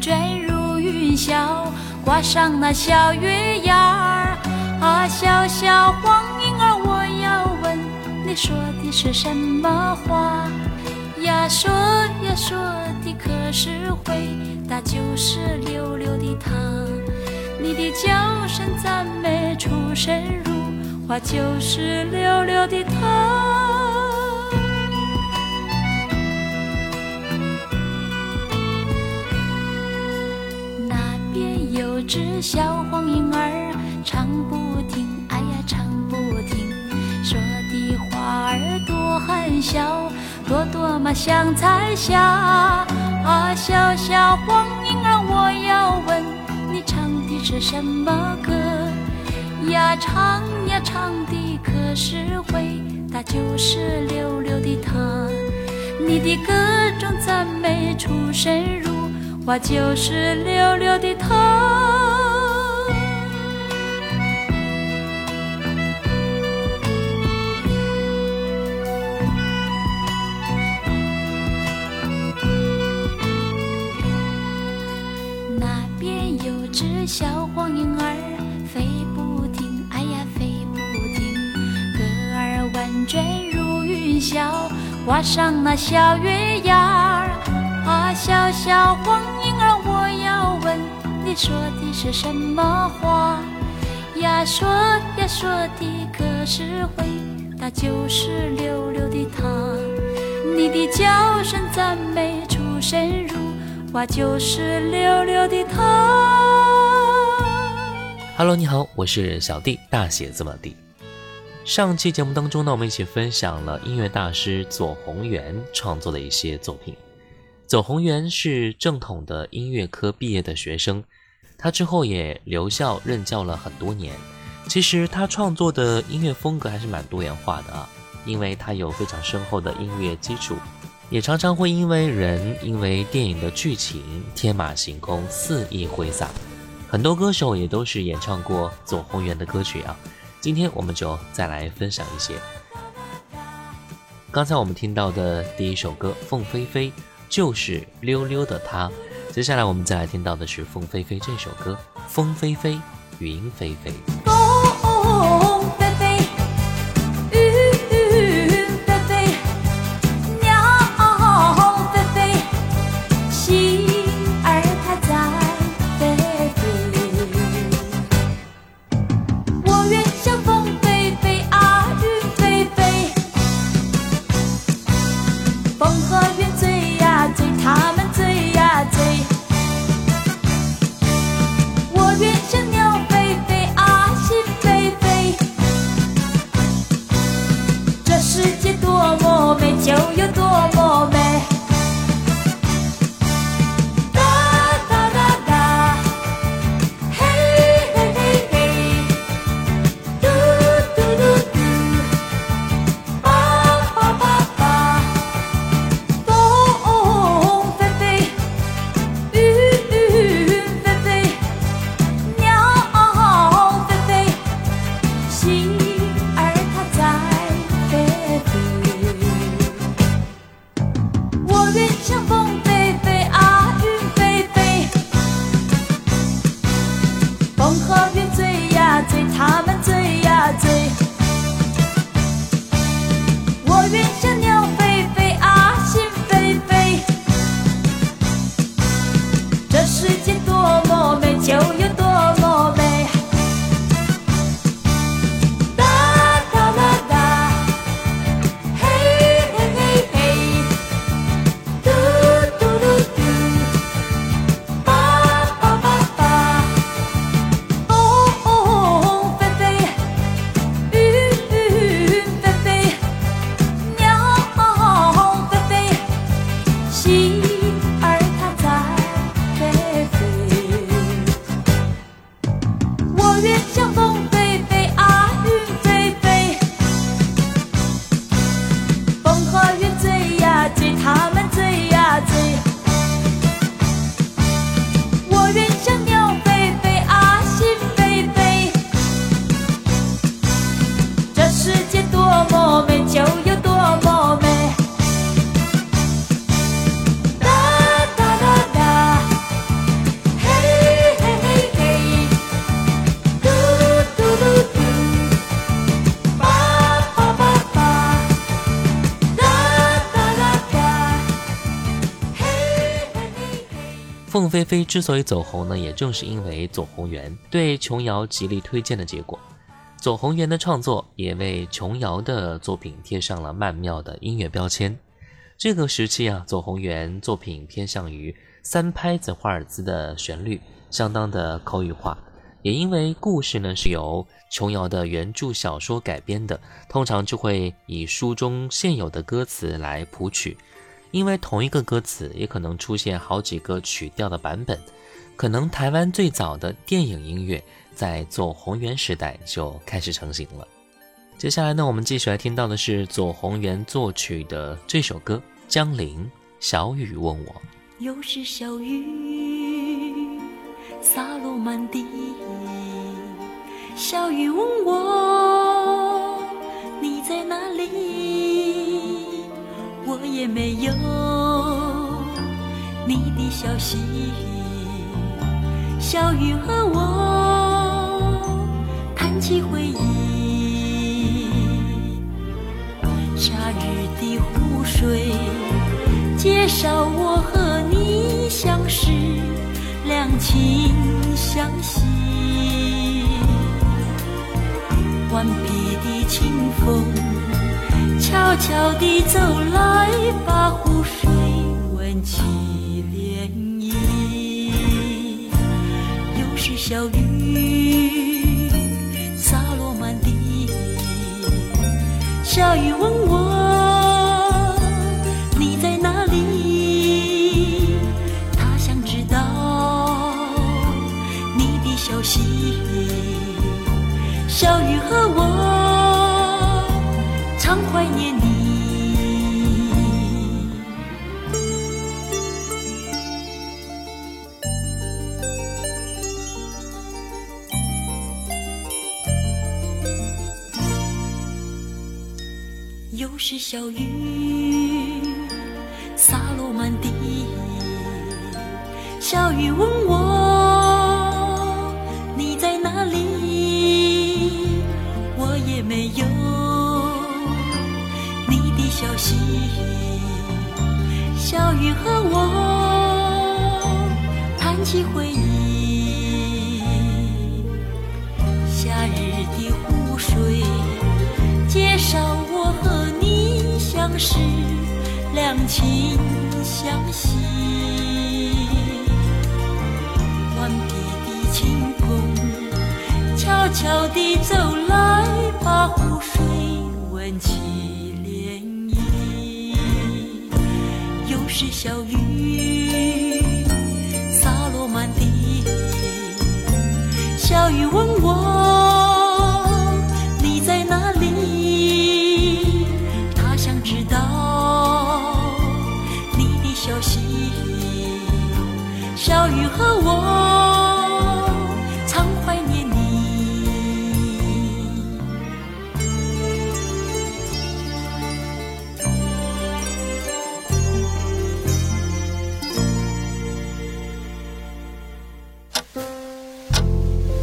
坠入云霄，挂上那小月牙儿。啊，小小黄莺儿，我要问你说的是什么话？呀，说呀说的可是回答就是溜溜的他。你的叫声赞美出神入。化就是溜溜的他。只小黄莺儿，唱不停，哎呀唱不停，说的话儿多含笑，朵朵嘛像彩霞。啊，小小黄莺儿，我要问你唱的是什么歌？呀，唱呀唱的可是回答就是溜溜的他。你的歌中赞美出神入，话就是溜溜的头。小黄莺儿，飞不停，哎呀飞不停，歌儿婉转如云霄，挂上那小月牙儿。啊，小小黄莺儿，我要问你说的是什么话？呀，说呀说的可是回答就是溜溜的他。你的叫声赞美出神入。化就是溜溜的他。Hello，你好，我是小弟，大写字母 D。上期节目当中呢，我们一起分享了音乐大师左宏元创作的一些作品。左宏元是正统的音乐科毕业的学生，他之后也留校任教了很多年。其实他创作的音乐风格还是蛮多元化的啊，因为他有非常深厚的音乐基础。也常常会因为人、因为电影的剧情天马行空、肆意挥洒，很多歌手也都是演唱过左宏元的歌曲啊。今天我们就再来分享一些。刚才我们听到的第一首歌《凤飞飞》就是溜溜的她，接下来我们再来听到的是凤飞飞这首歌《风飞飞，云飞飞》。就有多么凤飞飞之所以走红呢，也正是因为左宏元对琼瑶极力推荐的结果。左宏元的创作也为琼瑶的作品贴上了曼妙的音乐标签。这个时期啊，左宏元作品偏向于三拍子华尔兹的旋律，相当的口语化。也因为故事呢是由琼瑶的原著小说改编的，通常就会以书中现有的歌词来谱曲。因为同一个歌词也可能出现好几个曲调的版本，可能台湾最早的电影音乐在左宏元时代就开始成型了。接下来呢，我们继续来听到的是左宏元作曲的这首歌《江陵小雨问我》。又是小雨洒落满地，小雨问我你在哪里？我也没有你的消息，小雨和我谈起回忆，夏日的湖水介绍我和你相识，两情相惜，顽皮的清风。悄悄地走来，把湖水吻起涟漪。又是小雨洒落满地，小雨问是小雨洒落满地，小雨悄悄地走来，把湖水吻起涟漪。又。是小雨洒落满地，小雨问我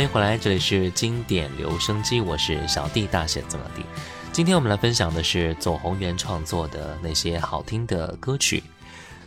欢迎回来，这里是经典留声机，我是小弟大写字母弟。今天我们来分享的是左宏元创作的那些好听的歌曲。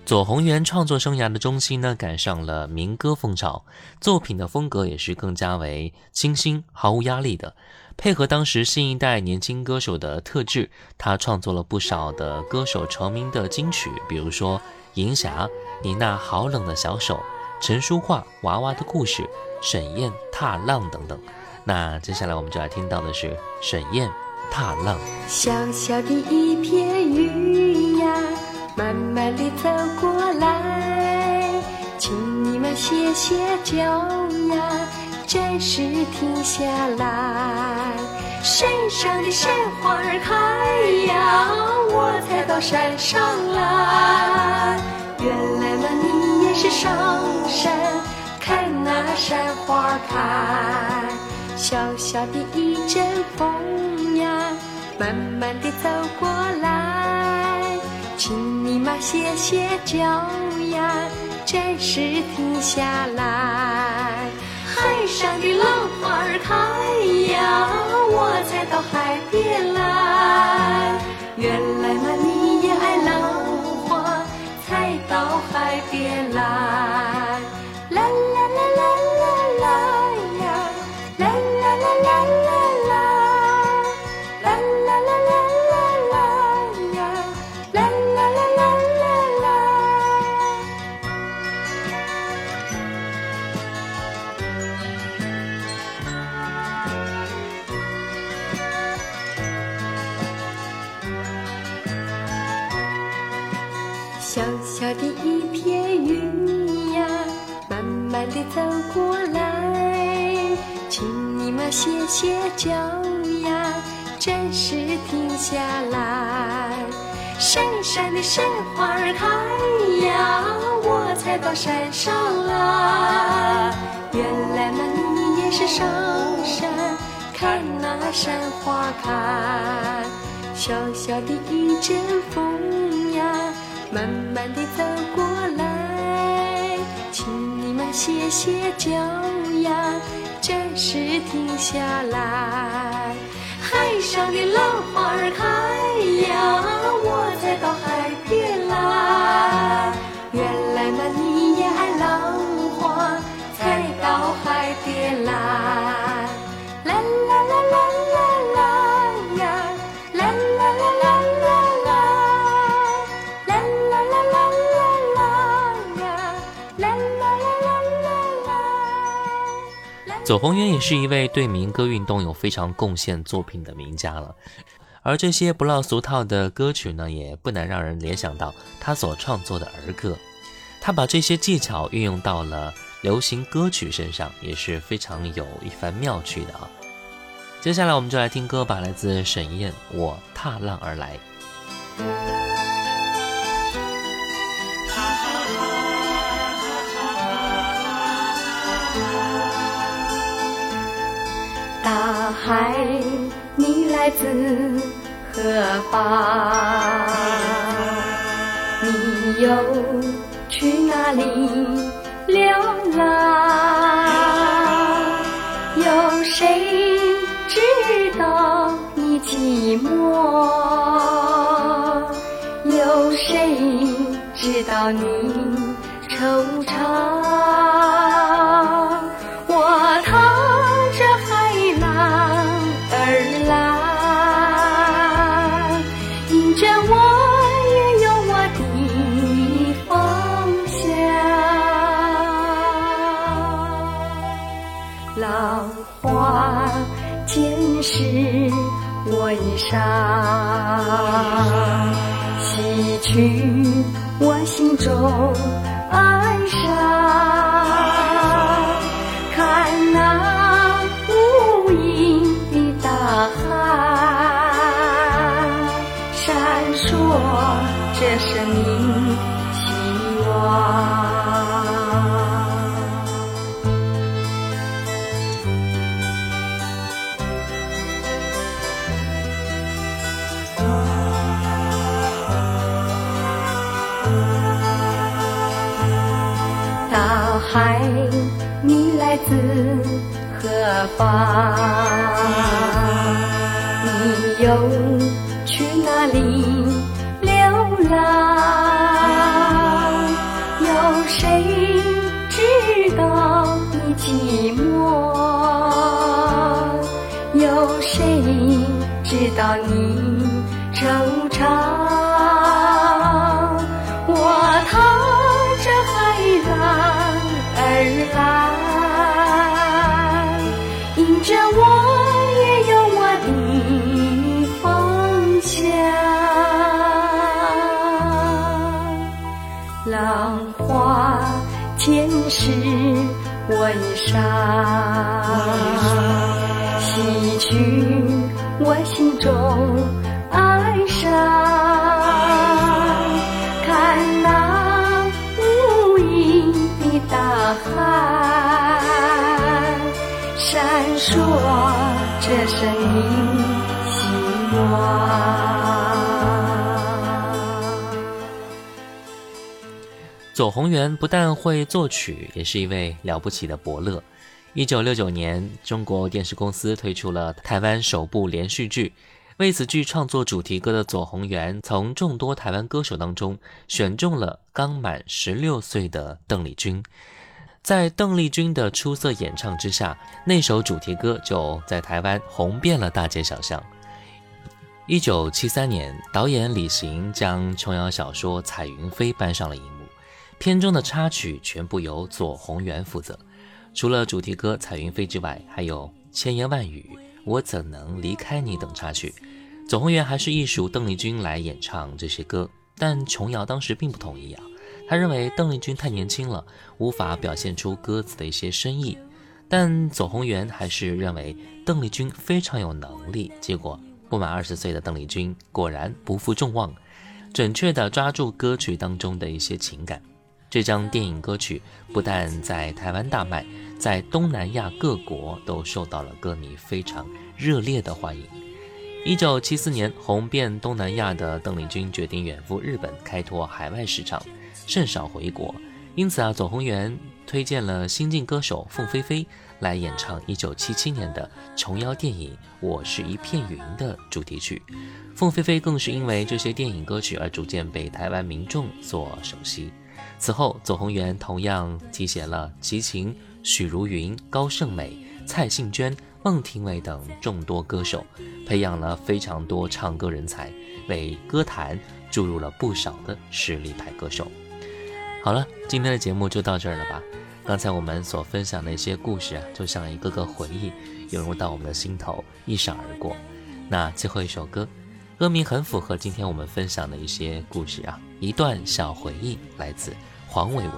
左宏元创作生涯的中期呢，赶上了民歌风潮，作品的风格也是更加为清新、毫无压力的。配合当时新一代年轻歌手的特质，他创作了不少的歌手成名的金曲，比如说《银霞》、你那好冷的小手、陈淑桦、娃娃的故事、沈燕踏浪等等。那接下来我们就来听到的是沈燕踏浪。小小的一片云呀，慢慢地走过来，请你们歇歇脚呀，暂时停下来。山上的山花儿开呀，我才到山上来。原来嘛，你也是上山那山花开。小小的一阵风呀，慢慢地走过来，请你嘛歇歇脚呀，暂时停下来。海上的浪花开呀，我才到海边来。原来嘛你，小小的一片云呀，慢慢地走过来，请你们歇歇脚呀，暂时停下来。山上的山花儿开呀，我才到山上来。原来嘛，你也是上山看那山花开。小小的一阵风，慢慢地走过来，请你们歇歇脚呀，暂时停下来。海上的浪花儿开呀，我才到海边左宏元也是一位对民歌运动有非常贡献作品的名家了，而这些不落俗套的歌曲呢，也不难让人联想到他所创作的儿歌。他把这些技巧运用到了流行歌曲身上，也是非常有一番妙趣的啊。接下来我们就来听歌吧，来自沈燕，《我踏浪而来》。海，你来自何方？你又去哪里流浪？有谁知道你寂寞？有谁知道你惆怅？浪花溅湿我衣裳，洗去我心中哀伤，吧？你又去哪里流浪？有谁知道你寂寞？有谁知道你溅湿我衣裳，洗去我心中哀伤。看那无垠的大海闪烁着生命左宏元不但会作曲，也是一位了不起的伯乐。一九六九年，中国电视公司推出了台湾首部连续剧。为此剧创作主题歌的左宏元，从众多台湾歌手当中选中了刚满十六岁的邓丽君。在邓丽君的出色演唱之下，那首主题歌就在台湾红遍了大街小巷。一九七三年，导演李行将琼瑶小说《彩云飞》搬上了荧幕，片中的插曲全部由左宏元负责。除了主题歌《彩云飞》之外，还有《千言万语》。我怎能离开你等插曲，左宏元还是艺术邓丽君来演唱这些歌，但琼瑶当时并不同意啊，他认为邓丽君太年轻了，无法表现出歌词的一些深意，但左宏元还是认为邓丽君非常有能力。结果不满二十岁的邓丽君果然不负众望，准确地抓住歌曲当中的一些情感。这张电影歌曲不但在台湾大卖，在东南亚各国都受到了歌迷非常热烈的欢迎。一九七四年，红遍东南亚的邓丽君决定远赴日本开拓海外市场，甚少回国。因此啊，左宏元推荐了新晋歌手凤飞飞来演唱一九七七年的琼瑶电影《我是一片云》的主题曲。凤飞飞更是因为这些电影歌曲而逐渐被台湾民众所熟悉。此后，左宏元同样提携了齐秦、许茹芸、高胜美、蔡幸娟、孟庭苇等众多歌手，培养了非常多唱歌人才，为歌坛注入了不少的实力派歌手。好了，今天的节目就到这儿了吧？刚才我们所分享的一些故事啊，就像一个个回忆涌入到我们的心头，一闪而过。那最后一首歌。歌名很符合今天我们分享的一些故事啊，一段小回忆来自黄伟文。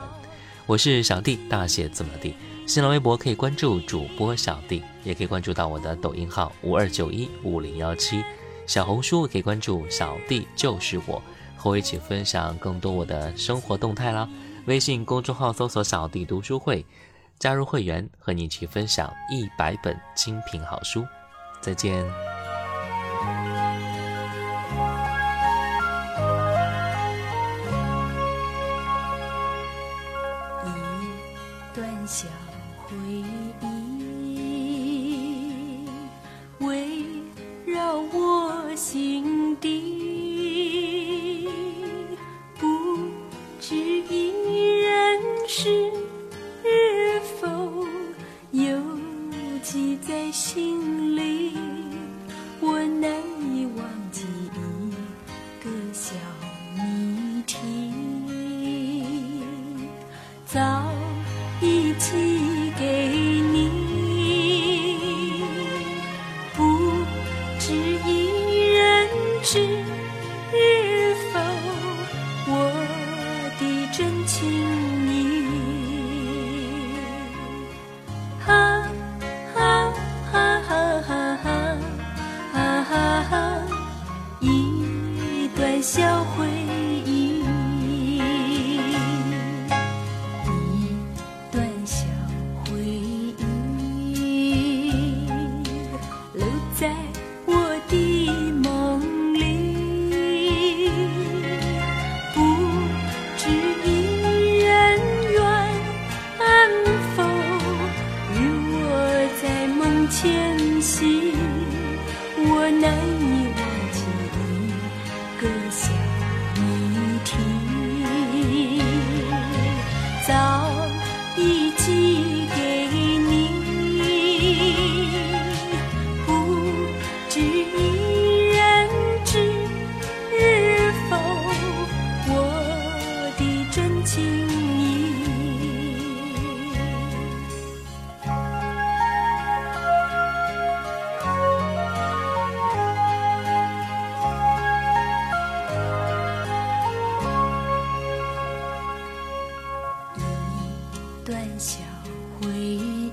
我是小弟，大写字母 D。新浪微博可以关注主播小弟，也可以关注到我的抖音号五二九一五零幺七。小红书可以关注小弟就是我，和我一起分享更多我的生活动态啦。微信公众号搜索小弟读书会，加入会员和你一起分享一百本精品好书。再见。小短小回忆，